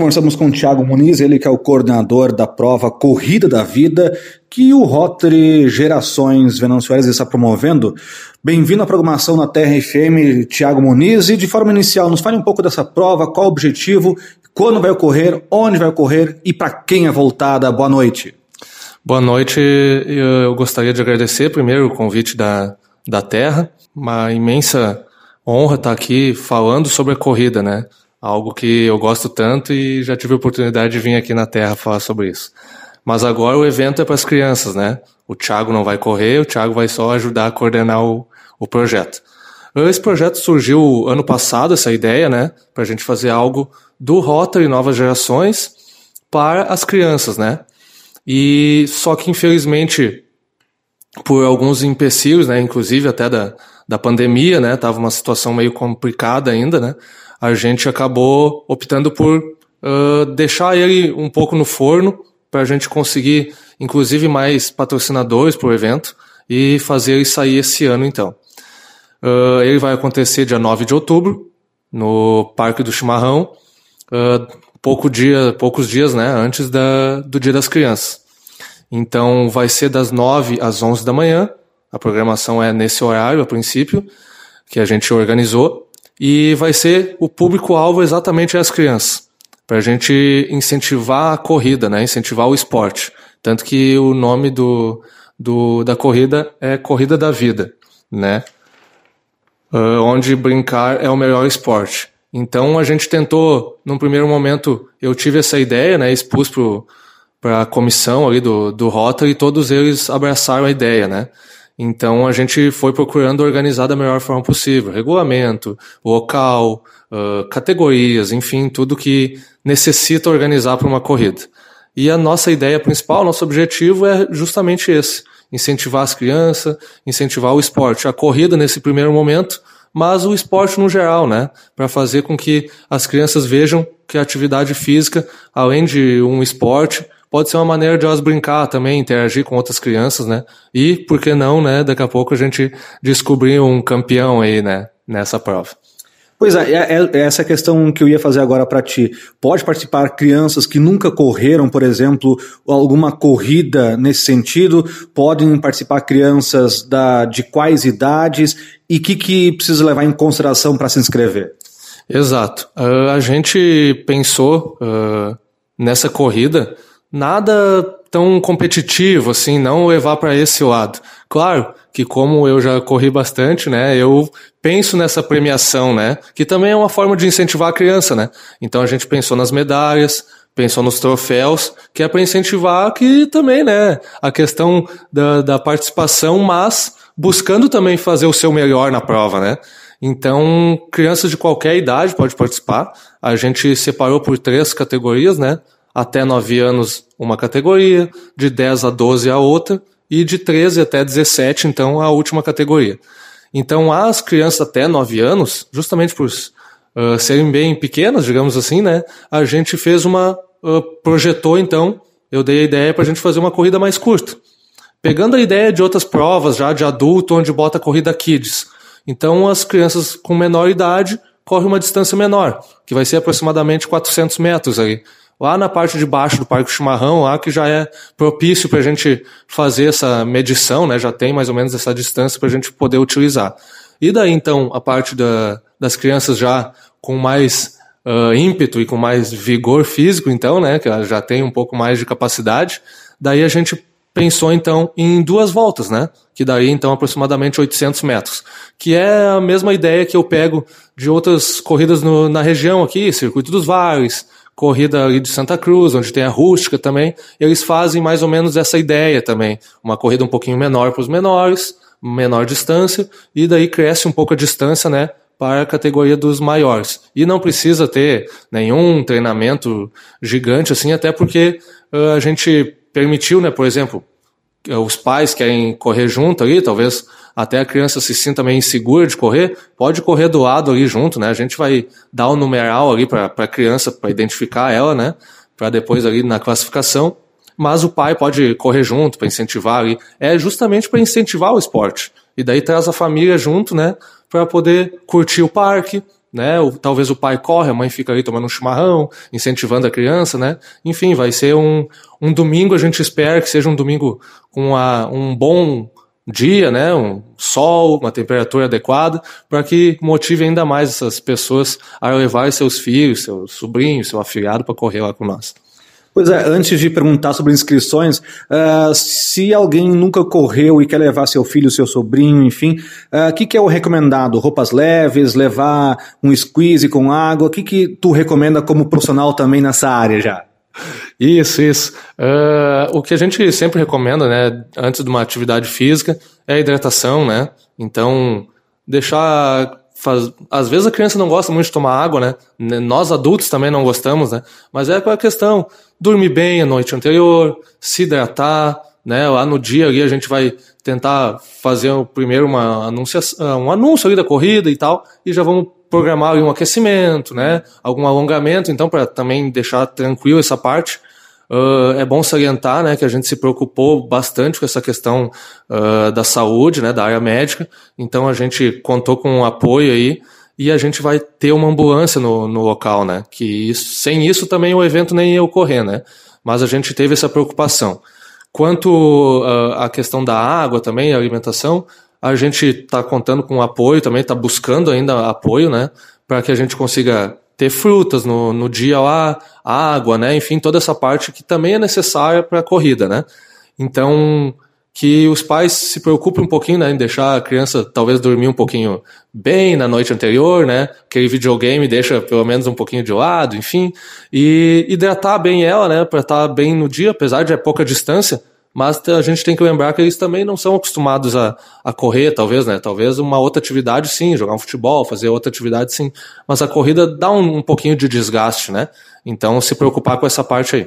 Conversamos com o Thiago Muniz, ele que é o coordenador da prova Corrida da Vida, que o Rotary Gerações Venançoeiras está promovendo. Bem-vindo à programação na Terra FM, Thiago Muniz. E de forma inicial, nos fale um pouco dessa prova, qual o objetivo, quando vai ocorrer, onde vai ocorrer e para quem é voltada. Boa noite. Boa noite. Eu gostaria de agradecer primeiro o convite da, da Terra. Uma imensa honra estar aqui falando sobre a corrida, né? Algo que eu gosto tanto e já tive a oportunidade de vir aqui na Terra falar sobre isso. Mas agora o evento é para as crianças, né? O Thiago não vai correr, o Thiago vai só ajudar a coordenar o, o projeto. Esse projeto surgiu ano passado, essa ideia, né? Para a gente fazer algo do Rotary Novas Gerações para as crianças, né? E só que infelizmente por alguns empecilhos, né? Inclusive até da, da pandemia, né? Tava uma situação meio complicada ainda, né? A gente acabou optando por uh, deixar ele um pouco no forno para a gente conseguir, inclusive, mais patrocinadores para o evento e fazer ele sair esse ano, então. Uh, ele vai acontecer dia 9 de outubro, no Parque do Chimarrão, uh, pouco dia, poucos dias né, antes da, do Dia das Crianças. Então, vai ser das 9 às 11 da manhã, a programação é nesse horário, a princípio, que a gente organizou e vai ser o público-alvo exatamente as crianças, para a gente incentivar a corrida, né? incentivar o esporte. Tanto que o nome do, do, da corrida é Corrida da Vida, né? Uh, onde brincar é o melhor esporte. Então a gente tentou, num primeiro momento, eu tive essa ideia, né? expus para a comissão ali do, do Rota e todos eles abraçaram a ideia, né? Então a gente foi procurando organizar da melhor forma possível, regulamento, local, uh, categorias, enfim, tudo que necessita organizar para uma corrida. E a nossa ideia principal, nosso objetivo é justamente esse: incentivar as crianças, incentivar o esporte, a corrida nesse primeiro momento, mas o esporte no geral, né? Para fazer com que as crianças vejam que a atividade física, além de um esporte, pode ser uma maneira de elas brincar também, interagir com outras crianças, né? E, por que não, né? Daqui a pouco a gente descobrir um campeão aí, né? Nessa prova. Pois é, é, é essa questão que eu ia fazer agora para ti. Pode participar crianças que nunca correram, por exemplo, alguma corrida nesse sentido? Podem participar crianças da, de quais idades? E o que, que precisa levar em consideração para se inscrever? Exato. Uh, a gente pensou uh, nessa corrida nada tão competitivo assim, não levar para esse lado. Claro que como eu já corri bastante, né, eu penso nessa premiação, né, que também é uma forma de incentivar a criança, né. Então a gente pensou nas medalhas, pensou nos troféus, que é para incentivar que também, né, a questão da, da participação, mas buscando também fazer o seu melhor na prova, né. Então, crianças de qualquer idade pode participar. A gente separou por três categorias, né? Até 9 anos uma categoria, de 10 a 12 a outra, e de 13 até 17, então, a última categoria. Então, as crianças até 9 anos, justamente por uh, serem bem pequenas, digamos assim, né, a gente fez uma. Uh, projetou, então, eu dei a ideia para a gente fazer uma corrida mais curta. Pegando a ideia de outras provas já de adulto, onde bota a corrida kids. Então, as crianças com menor idade correm uma distância menor, que vai ser aproximadamente 400 metros aí lá na parte de baixo do Parque Chimarrão, lá que já é propício para a gente fazer essa medição, né? Já tem mais ou menos essa distância para a gente poder utilizar. E daí então a parte da, das crianças já com mais uh, ímpeto e com mais vigor físico, então, né? Que já tem um pouco mais de capacidade. Daí a gente pensou então em duas voltas, né? Que daí então aproximadamente 800 metros, que é a mesma ideia que eu pego de outras corridas no, na região aqui, Circuito dos Vales, corrida ali de Santa Cruz, onde tem a rústica também, eles fazem mais ou menos essa ideia também. Uma corrida um pouquinho menor para os menores, menor distância, e daí cresce um pouco a distância, né? Para a categoria dos maiores. E não precisa ter nenhum treinamento gigante assim, até porque uh, a gente permitiu, né, por exemplo, os pais querem correr junto ali, talvez até a criança se sinta meio insegura de correr, pode correr do lado ali junto, né? A gente vai dar o um numeral ali para a criança, para identificar ela, né? Para depois ali na classificação. Mas o pai pode correr junto para incentivar ali. É justamente para incentivar o esporte. E daí traz a família junto, né? Para poder curtir o parque, né? O, talvez o pai corre, a mãe fica ali tomando um chimarrão, incentivando a criança, né? Enfim, vai ser um, um domingo, a gente espera que seja um domingo com a, um bom dia, né? Um sol, uma temperatura adequada, para que motive ainda mais essas pessoas a levar seus filhos, seus sobrinhos, seu afilhado para correr lá com nós. Pois é, antes de perguntar sobre inscrições, uh, se alguém nunca correu e quer levar seu filho, seu sobrinho, enfim, o uh, que, que é o recomendado? Roupas leves, levar um squeeze com água? O que, que tu recomenda como profissional também nessa área já? Isso, isso. Uh, o que a gente sempre recomenda, né, antes de uma atividade física, é a hidratação, né? Então, deixar Faz... Às vezes a criança não gosta muito de tomar água, né? Nós adultos também não gostamos, né? Mas é aquela questão: dormir bem a noite anterior, se hidratar, né? Lá no dia ali a gente vai tentar fazer primeiro uma anunciação, um anúncio ali da corrida e tal, e já vamos programar ali um aquecimento, né? Algum alongamento, então para também deixar tranquilo essa parte. Uh, é bom salientar né, que a gente se preocupou bastante com essa questão uh, da saúde, né, da área médica, então a gente contou com um apoio aí e a gente vai ter uma ambulância no, no local, né, que isso, sem isso também o evento nem ia ocorrer, né, mas a gente teve essa preocupação. Quanto uh, à questão da água também, alimentação, a gente está contando com apoio também, está buscando ainda apoio, né, para que a gente consiga ter frutas no, no dia lá, água, né? Enfim, toda essa parte que também é necessária para a corrida, né? Então, que os pais se preocupem um pouquinho, né, em deixar a criança talvez dormir um pouquinho bem na noite anterior, né? Aquele videogame deixa pelo menos um pouquinho de lado, enfim, e hidratar bem ela, né, para estar tá bem no dia, apesar de é pouca distância, mas a gente tem que lembrar que eles também não são acostumados a, a correr, talvez, né? Talvez uma outra atividade sim, jogar um futebol, fazer outra atividade sim, mas a corrida dá um, um pouquinho de desgaste, né? Então se preocupar com essa parte aí.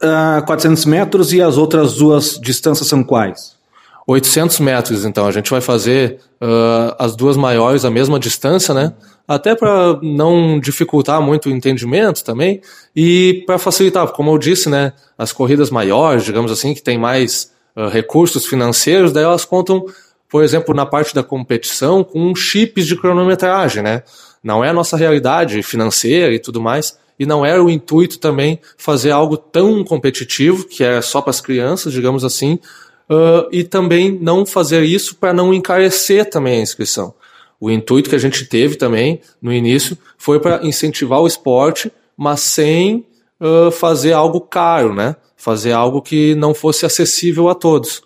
Uh, ah, 400 metros e as outras duas distâncias são quais? 800 metros, então. A gente vai fazer uh, as duas maiores a mesma distância, né? Até para não dificultar muito o entendimento também e para facilitar, como eu disse, né? As corridas maiores, digamos assim, que tem mais uh, recursos financeiros, daí elas contam, por exemplo, na parte da competição com chips de cronometragem, né? Não é a nossa realidade financeira e tudo mais. E não era o intuito também fazer algo tão competitivo, que é só para as crianças, digamos assim, uh, e também não fazer isso para não encarecer também a inscrição. O intuito que a gente teve também no início foi para incentivar o esporte, mas sem uh, fazer algo caro, né? Fazer algo que não fosse acessível a todos.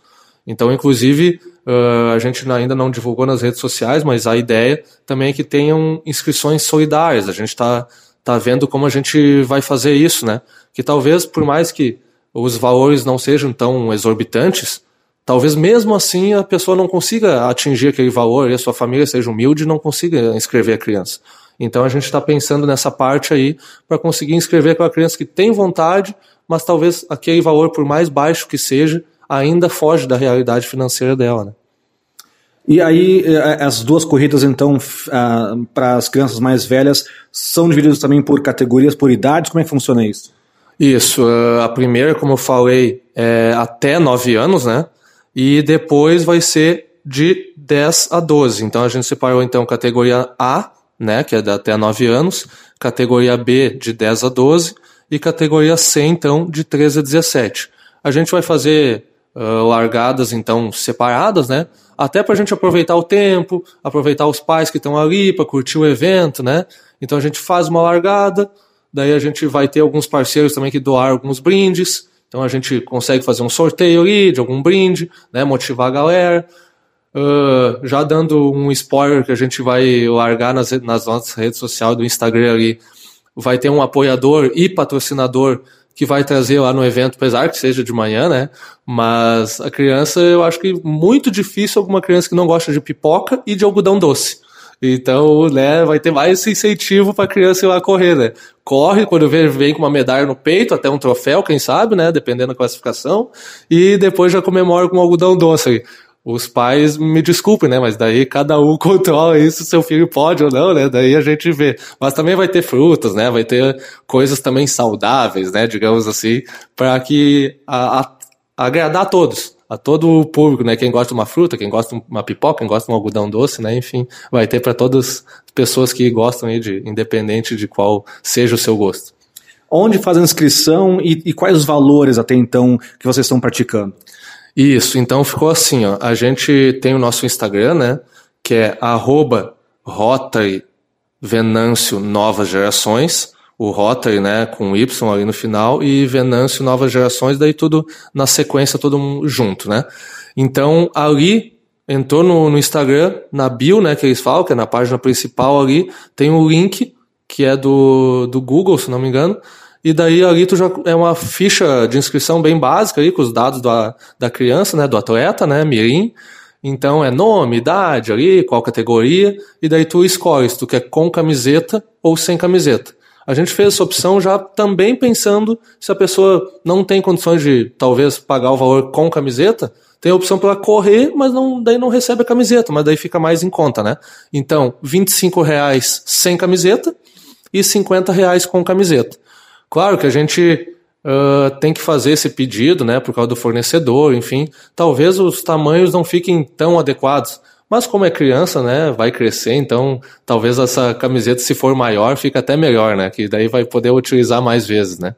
Então, inclusive, uh, a gente ainda não divulgou nas redes sociais, mas a ideia também é que tenham inscrições solidárias. A gente está tá vendo como a gente vai fazer isso, né? Que talvez, por mais que os valores não sejam tão exorbitantes, talvez mesmo assim a pessoa não consiga atingir aquele valor e a sua família seja humilde e não consiga inscrever a criança. Então a gente está pensando nessa parte aí para conseguir inscrever aquela criança que tem vontade, mas talvez aquele valor, por mais baixo que seja, ainda foge da realidade financeira dela. Né? E aí, é, as duas corridas, então, para as crianças mais velhas, são divididas também por categorias, por idades? Como é que funciona isso? Isso. A primeira, como eu falei, é até 9 anos, né? E depois vai ser de 10 a 12. Então a gente separou então categoria A, né, que é de até 9 anos, categoria B de 10 a 12 e categoria C então de 13 a 17. A gente vai fazer uh, largadas então separadas, né? Até para a gente aproveitar o tempo, aproveitar os pais que estão ali para curtir o evento, né? Então a gente faz uma largada, daí a gente vai ter alguns parceiros também que doar alguns brindes. Então a gente consegue fazer um sorteio ali de algum brinde, né, motivar a galera. Uh, já dando um spoiler que a gente vai largar nas, nas nossas redes sociais do Instagram ali, vai ter um apoiador e patrocinador que vai trazer lá no evento, apesar que seja de manhã, né? Mas a criança, eu acho que muito difícil alguma criança que não gosta de pipoca e de algodão doce. Então, né, vai ter mais incentivo para a criança ir lá correr, né? Corre quando vem, vem com uma medalha no peito, até um troféu, quem sabe, né? Dependendo da classificação. E depois já comemora com um algodão doce. Os pais me desculpem, né? Mas daí cada um controla isso, seu filho pode ou não, né? Daí a gente vê. Mas também vai ter frutas, né? Vai ter coisas também saudáveis, né? Digamos assim, para que a, a, agradar a todos a todo o público, né? Quem gosta de uma fruta, quem gosta de uma pipoca, quem gosta de um algodão doce, né? Enfim, vai ter para todas as pessoas que gostam aí de, independente de qual seja o seu gosto. Onde faz a inscrição e, e quais os valores até então que vocês estão praticando? Isso, então ficou assim, ó. A gente tem o nosso Instagram, né? Que é arroba Rotary Venâncio Novas Gerações o Rotary, né, com Y ali no final, e Venâncio Novas Gerações, daí tudo na sequência, todo mundo junto, né. Então, ali, entrou no, no Instagram, na bio, né, que eles falam, que é na página principal ali, tem o um link, que é do, do Google, se não me engano, e daí ali tu já é uma ficha de inscrição bem básica ali, com os dados da, da criança, né, do atleta, né, mirim, então é nome, idade ali, qual categoria, e daí tu escolhe se tu quer com camiseta ou sem camiseta. A gente fez essa opção já também pensando se a pessoa não tem condições de talvez pagar o valor com camiseta, tem a opção para correr, mas não, daí não recebe a camiseta, mas daí fica mais em conta, né? Então, 25 reais sem camiseta e 50 reais com camiseta. Claro que a gente uh, tem que fazer esse pedido, né, por causa do fornecedor, enfim. Talvez os tamanhos não fiquem tão adequados. Mas como é criança, né, vai crescer, então talvez essa camiseta, se for maior, fica até melhor, né? Que daí vai poder utilizar mais vezes, né?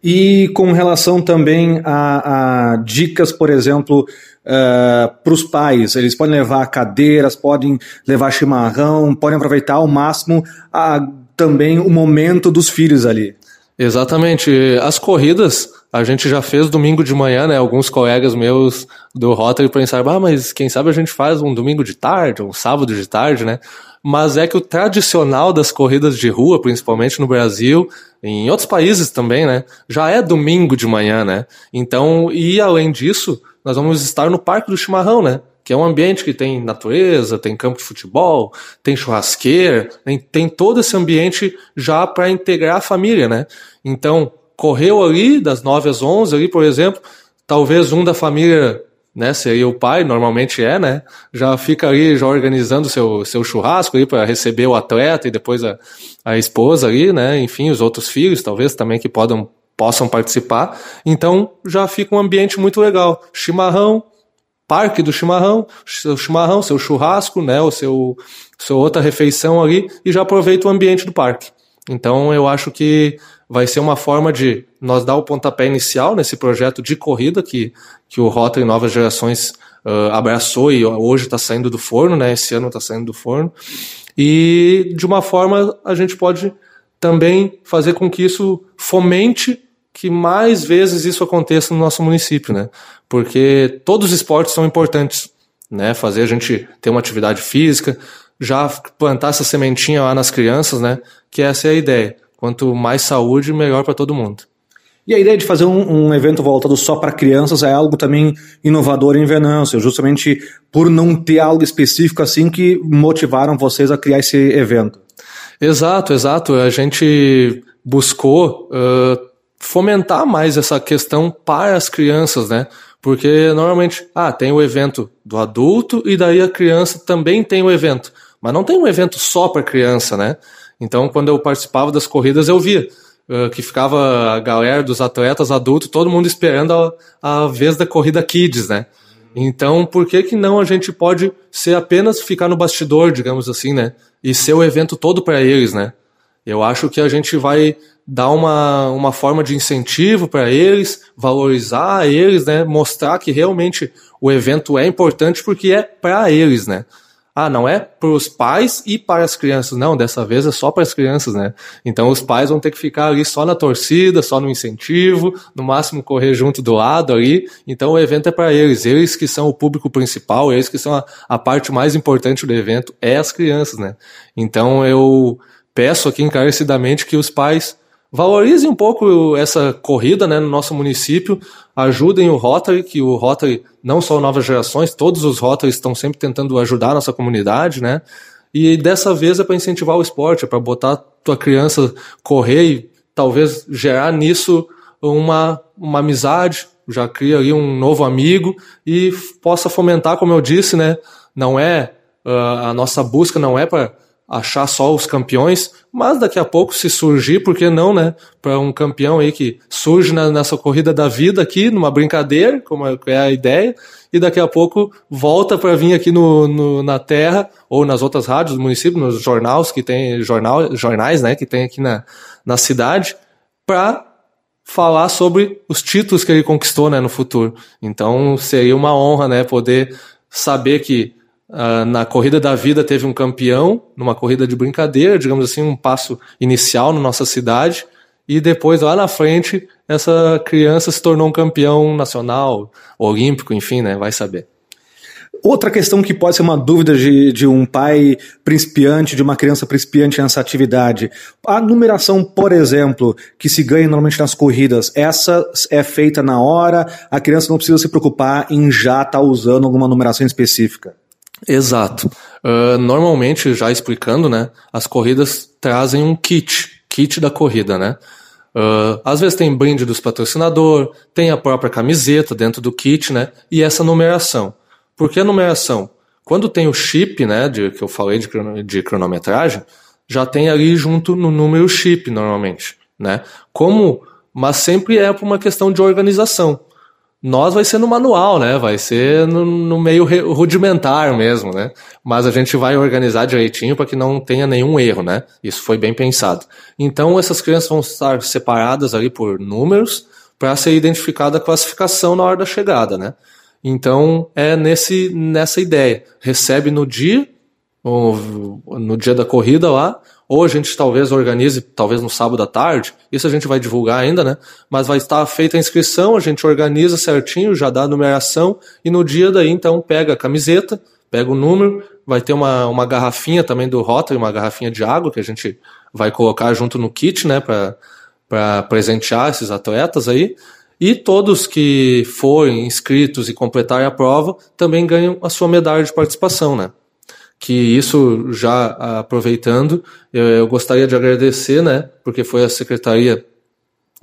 E com relação também a, a dicas, por exemplo, uh, eh, para os pais, eles podem levar cadeiras, podem levar chimarrão, podem aproveitar ao máximo a, também o momento dos filhos ali. Exatamente. As corridas a gente já fez domingo de manhã, né? Alguns colegas meus do Rotary pensaram, ah, mas quem sabe a gente faz um domingo de tarde, um sábado de tarde, né? Mas é que o tradicional das corridas de rua, principalmente no Brasil, em outros países também, né? Já é domingo de manhã, né? Então, e além disso, nós vamos estar no Parque do Chimarrão, né? Que é um ambiente que tem natureza, tem campo de futebol, tem churrasqueira, tem, todo esse ambiente já para integrar a família, né? Então, correu ali das 9 às 11 ali, por exemplo, talvez um da família, né, seria o pai, normalmente é, né? Já fica ali já organizando seu seu churrasco ali para receber o atleta e depois a, a esposa ali, né? Enfim, os outros filhos, talvez também que podam possam participar. Então, já fica um ambiente muito legal. Chimarrão, parque do chimarrão, seu chimarrão, seu churrasco, né, o seu, seu outra refeição ali e já aproveita o ambiente do parque. Então eu acho que vai ser uma forma de nós dar o pontapé inicial nesse projeto de corrida que, que o Rotary Novas Gerações uh, abraçou e hoje está saindo do forno, né? Esse ano está saindo do forno. E de uma forma a gente pode também fazer com que isso fomente que mais vezes isso aconteça no nosso município, né? Porque todos os esportes são importantes, né? Fazer a gente ter uma atividade física, já plantar essa sementinha lá nas crianças, né? Que essa é a ideia. Quanto mais saúde, melhor para todo mundo. E a ideia de fazer um, um evento voltado só para crianças é algo também inovador em Venâncio, justamente por não ter algo específico assim que motivaram vocês a criar esse evento. Exato, exato. A gente buscou uh, fomentar mais essa questão para as crianças, né? Porque normalmente, ah, tem o evento do adulto e daí a criança também tem o evento. Mas não tem um evento só para criança, né? Então, quando eu participava das corridas, eu via uh, que ficava a galera dos atletas adultos, todo mundo esperando a, a vez da corrida Kids, né? Então, por que que não a gente pode ser apenas ficar no bastidor, digamos assim, né? E ser o evento todo para eles, né? Eu acho que a gente vai dar uma, uma forma de incentivo para eles, valorizar eles, né? Mostrar que realmente o evento é importante porque é para eles, né? Ah, não é para os pais e para as crianças. Não, dessa vez é só para as crianças, né? Então os pais vão ter que ficar ali só na torcida, só no incentivo, no máximo correr junto do lado ali. Então o evento é para eles, eles que são o público principal, eles que são a, a parte mais importante do evento, é as crianças, né? Então eu peço aqui encarecidamente que os pais valorizem um pouco essa corrida né, no nosso município, ajudem o Rotary, que o Rotary, não só novas gerações, todos os Rotarys estão sempre tentando ajudar a nossa comunidade, né? E dessa vez é para incentivar o esporte, é para botar tua criança correr e talvez gerar nisso uma, uma amizade, já cria ali um novo amigo e possa fomentar, como eu disse, né? Não é uh, a nossa busca não é para achar só os campeões, mas daqui a pouco se surgir, por que não, né? Para um campeão aí que surge na, nessa corrida da vida aqui, numa brincadeira, como é, é a ideia, e daqui a pouco volta para vir aqui no, no, na terra ou nas outras rádios do município, nos jornais que tem jornal, jornais, né, que tem aqui na, na cidade, para falar sobre os títulos que ele conquistou, né, no futuro. Então seria uma honra, né, poder saber que Uh, na corrida da vida teve um campeão, numa corrida de brincadeira, digamos assim, um passo inicial na nossa cidade, e depois lá na frente essa criança se tornou um campeão nacional, olímpico, enfim, né? Vai saber. Outra questão que pode ser uma dúvida de, de um pai principiante, de uma criança principiante nessa atividade. A numeração, por exemplo, que se ganha normalmente nas corridas, essa é feita na hora, a criança não precisa se preocupar em já estar tá usando alguma numeração específica. Exato. Uh, normalmente, já explicando, né, as corridas trazem um kit, kit da corrida, né? Uh, às vezes tem brinde dos patrocinador, tem a própria camiseta dentro do kit, né? E essa numeração. Por que a numeração? Quando tem o chip, né, de, que eu falei de, de cronometragem, já tem ali junto no número chip, normalmente, né? Como, mas sempre é por uma questão de organização. Nós vai ser no manual, né? Vai ser no, no meio rudimentar mesmo, né? Mas a gente vai organizar direitinho para que não tenha nenhum erro, né? Isso foi bem pensado. Então essas crianças vão estar separadas ali por números para ser identificada a classificação na hora da chegada, né? Então é nesse nessa ideia. Recebe no dia, no dia da corrida lá, ou a gente talvez organize, talvez no sábado à tarde, isso a gente vai divulgar ainda, né? Mas vai estar feita a inscrição, a gente organiza certinho, já dá a numeração, e no dia daí, então, pega a camiseta, pega o número, vai ter uma, uma garrafinha também do Rotary, uma garrafinha de água que a gente vai colocar junto no kit, né, para presentear esses atletas aí. E todos que forem inscritos e completarem a prova também ganham a sua medalha de participação, né? Que isso já aproveitando, eu, eu, gostaria de agradecer, né, porque foi a Secretaria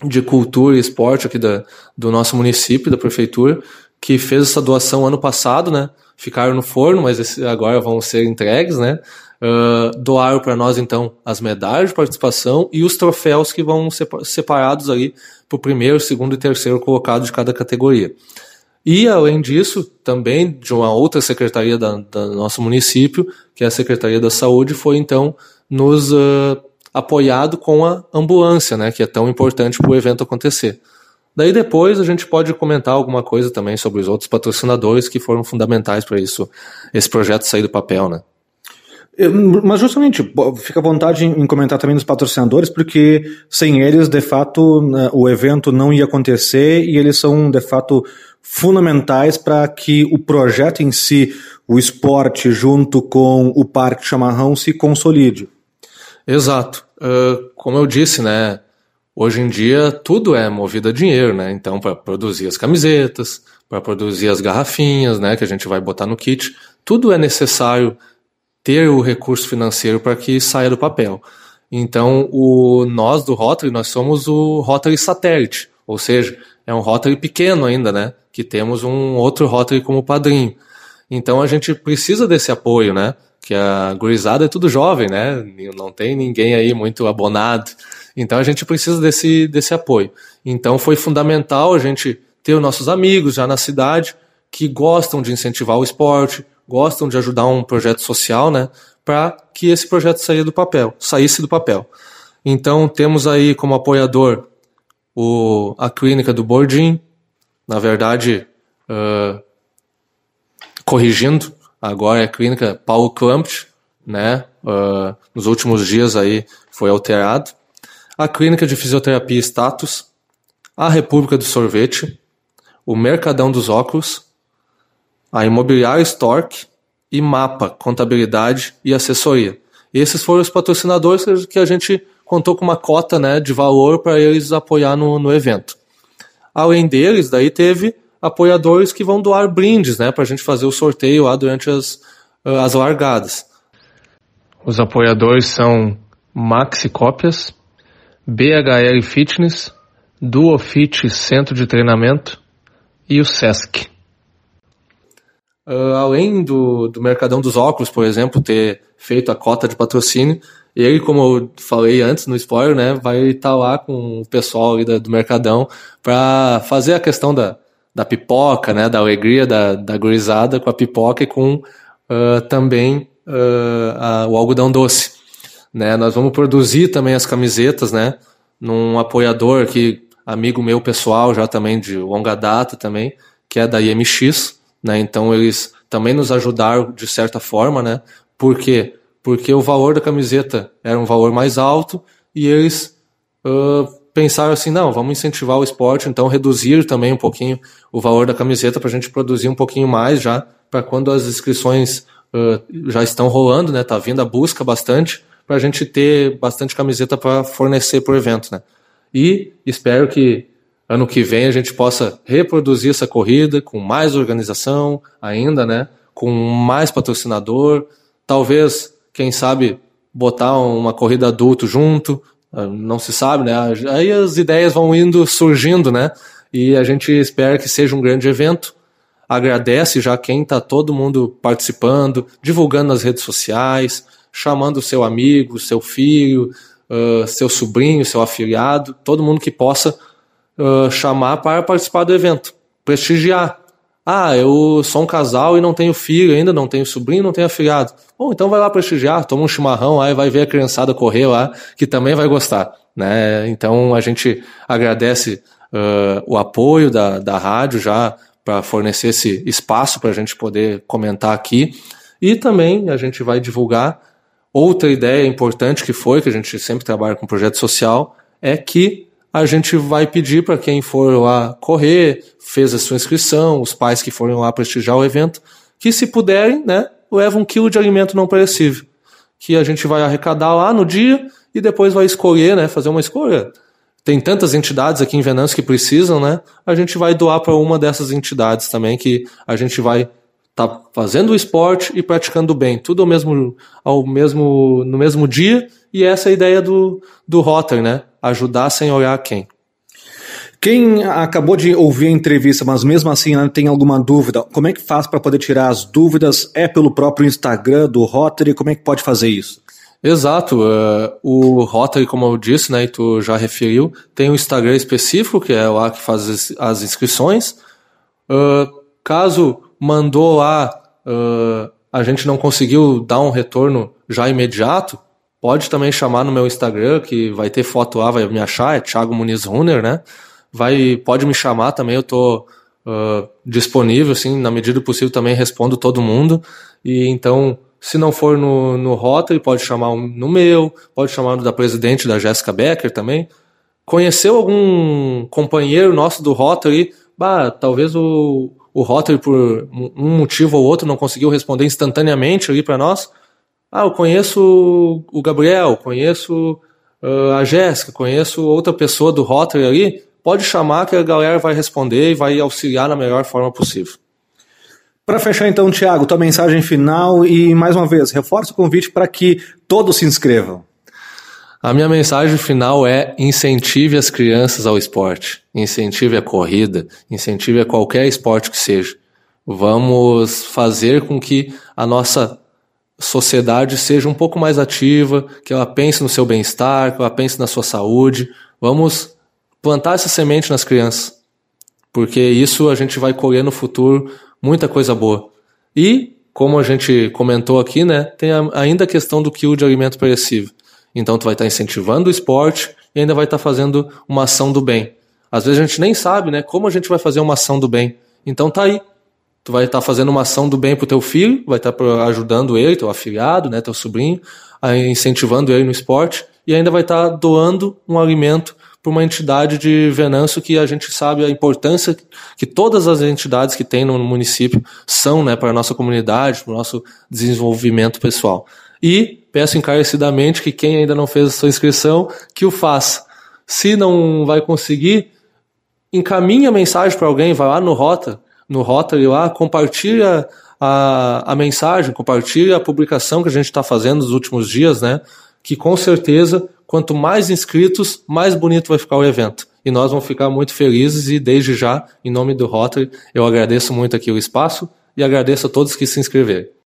de Cultura e Esporte aqui da, do nosso município, da prefeitura, que fez essa doação ano passado, né, ficaram no forno, mas esse, agora vão ser entregues, né, uh, doaram para nós, então, as medalhas de participação e os troféus que vão ser separados ali para o primeiro, segundo e terceiro colocado de cada categoria. E, além disso, também de uma outra secretaria da, do nosso município, que é a Secretaria da Saúde, foi então nos uh, apoiado com a ambulância, né, que é tão importante para o evento acontecer. Daí depois a gente pode comentar alguma coisa também sobre os outros patrocinadores que foram fundamentais para isso, esse projeto sair do papel, né? Mas justamente, fica à vontade em comentar também dos patrocinadores, porque sem eles, de fato, né, o evento não ia acontecer e eles são, de fato, fundamentais para que o projeto em si, o esporte junto com o Parque Chamarrão se consolide. Exato. Uh, como eu disse, né, hoje em dia tudo é movido a dinheiro, né? Então, para produzir as camisetas, para produzir as garrafinhas, né, que a gente vai botar no kit, tudo é necessário ter o recurso financeiro para que saia do papel. Então, o, nós do Rotary, nós somos o Rotary satélite, ou seja, é um Rotary pequeno ainda, né? Que temos um outro Rotary como padrinho. Então a gente precisa desse apoio, né? Que a gurizada é tudo jovem, né? Não tem ninguém aí muito abonado. Então a gente precisa desse, desse apoio. Então foi fundamental a gente ter os nossos amigos já na cidade que gostam de incentivar o esporte, gostam de ajudar um projeto social, né, para que esse projeto saia do papel, saísse do papel. Então temos aí como apoiador o, a clínica do Bordim, na verdade, uh, corrigindo, agora é a clínica Paulo Klampt, né, uh, nos últimos dias aí foi alterado, a clínica de fisioterapia Status, a República do Sorvete, o Mercadão dos Óculos, a Imobiliária Stork e Mapa, Contabilidade e Assessoria. Esses foram os patrocinadores que a gente contou com uma cota né, de valor para eles apoiar no, no evento. Além deles, daí teve apoiadores que vão doar brindes né, para a gente fazer o sorteio lá durante as, as largadas. Os apoiadores são Maxi Cópias, BHL Fitness, Duofit Centro de Treinamento e o SESC. uh, além do, do Mercadão dos Óculos, por exemplo, ter feito a cota de patrocínio, ele, como eu falei antes no spoiler, né, vai estar tá lá com o pessoal ali do Mercadão para fazer a questão da, da pipoca, né, da alegria da, da gurizada com a pipoca e com uh, também uh, a, o algodão doce. Né? Nós vamos produzir também as camisetas, né, num apoiador que amigo meu pessoal já também de longa data também, que é da IMX, né? Então eles também nos ajudaram de certa forma, né? Por quê? Porque o valor da camiseta era um valor mais alto e eles uh, pensaram assim, não, vamos incentivar o esporte, então reduzir também um pouquinho o valor da camiseta para a gente produzir um pouquinho mais já para quando as inscrições uh, já estão rolando, né? Tá vindo a busca bastante para a gente ter bastante camiseta para fornecer para o evento, né? E espero que ano que vem a gente possa reproduzir essa corrida com mais organização ainda, né? Com mais patrocinador, talvez, quem sabe, botar uma corrida adulto junto, ah, não se sabe, né? Aí as ideias vão indo surgindo, né? E a gente espera que seja um grande evento. Agradece já quem está todo mundo participando, divulgando nas redes sociais, chamando seu amigo, seu filho, uh, seu sobrinho, seu afiliado, todo mundo que possa uh, chamar para participar do evento, prestigiar. Ah, eu sou um casal e não tenho filho ainda, não tenho sobrinho, não tenho afiliado. Bom, então vai lá prestigiar, toma um chimarrão aí, vai ver a criançada correr lá, que também vai gostar. Né? Então a gente agradece uh, o apoio da, da rádio já para fornecer esse espaço para a gente poder comentar aqui. E também a gente vai divulgar Outra ideia importante que foi, que a gente sempre trabalha com projeto social, é que a gente vai pedir para quem for lá correr, fez a sua inscrição, os pais que forem lá prestigiar o evento, que se puderem, né, leva um quilo de alimento não perecível, que a gente vai arrecadar lá no dia e depois vai escolher, né, fazer uma escolha. Tem tantas entidades aqui em Venâncio que precisam, né? A gente vai doar para uma dessas entidades também que a gente vai tá fazendo o esporte e praticando bem, tudo ao mesmo, ao mesmo, no mesmo dia, e essa é a ideia do, do Rotary, né? Ajudar sem olhar quem. Quem acabou de ouvir a entrevista, mas mesmo assim né, tem alguma dúvida, como é que faz para poder tirar as dúvidas? É pelo próprio Instagram do Rotary? Como é que pode fazer isso? Exato. Uh, o Rotary, como eu disse, né, e tu já referiu, tem um Instagram específico, que é lá que faz as inscrições. Uh, caso mandou lá, uh, a gente não conseguiu dar um retorno já imediato, pode também chamar no meu Instagram, que vai ter foto lá, vai me achar, é Thiago Muniz Runner, né? Vai, pode me chamar também, eu tô uh, disponível, assim, na medida do possível também respondo todo mundo. E então, se não for no, no Rotary, pode chamar no meu, pode chamar no da presidente da Jéssica Becker também. Conheceu algum companheiro nosso do Rotary? Bah, talvez o, o Rotary, por um motivo ou outro, não conseguiu responder instantaneamente ali para nós. Ah, eu conheço o Gabriel, conheço uh, a Jéssica, conheço outra pessoa do Rotary ali. Pode chamar que a galera vai responder e vai auxiliar na melhor forma possível. Para fechar então, Tiago, tua mensagem final e mais uma vez, reforça o convite para que todos se inscrevam. A minha mensagem final é incentive as crianças ao esporte, incentive a corrida, incentive a qualquer esporte que seja. Vamos fazer com que a nossa sociedade seja um pouco mais ativa, que ela pense no seu bem-estar, que ela pense na sua saúde. Vamos plantar essa semente nas crianças, porque isso a gente vai colher no futuro muita coisa boa. E, como a gente comentou aqui, né, tem ainda a questão do quilo de alimento perecível. Então tu vai estar tá incentivando o esporte e ainda vai estar tá fazendo uma ação do bem. Às vezes a gente nem sabe, né, como a gente vai fazer uma ação do bem. Então tá aí. Tu vai estar tá fazendo uma ação do bem pro teu filho, vai estar ajudando ele, teu afilhado, né, teu sobrinho, incentivando ele no esporte e ainda vai estar doando um alimento para uma entidade de Venâncio que a gente sabe a importância que todas as entidades que tem no município são né, para a nossa comunidade, para o nosso desenvolvimento pessoal. E peço encarecidamente que quem ainda não fez a sua inscrição, que o faça. Se não vai conseguir, encaminhe a mensagem para alguém, vai lá no Rota, no Rotary lá, compartilha a, a mensagem, compartilha a publicação que a gente está fazendo nos últimos dias, né? Que com certeza, quanto mais inscritos, mais bonito vai ficar o evento. E nós vamos ficar muito felizes e desde já, em nome do Rotary, eu agradeço muito aqui o espaço, e agradeço a todos que se inscreveram.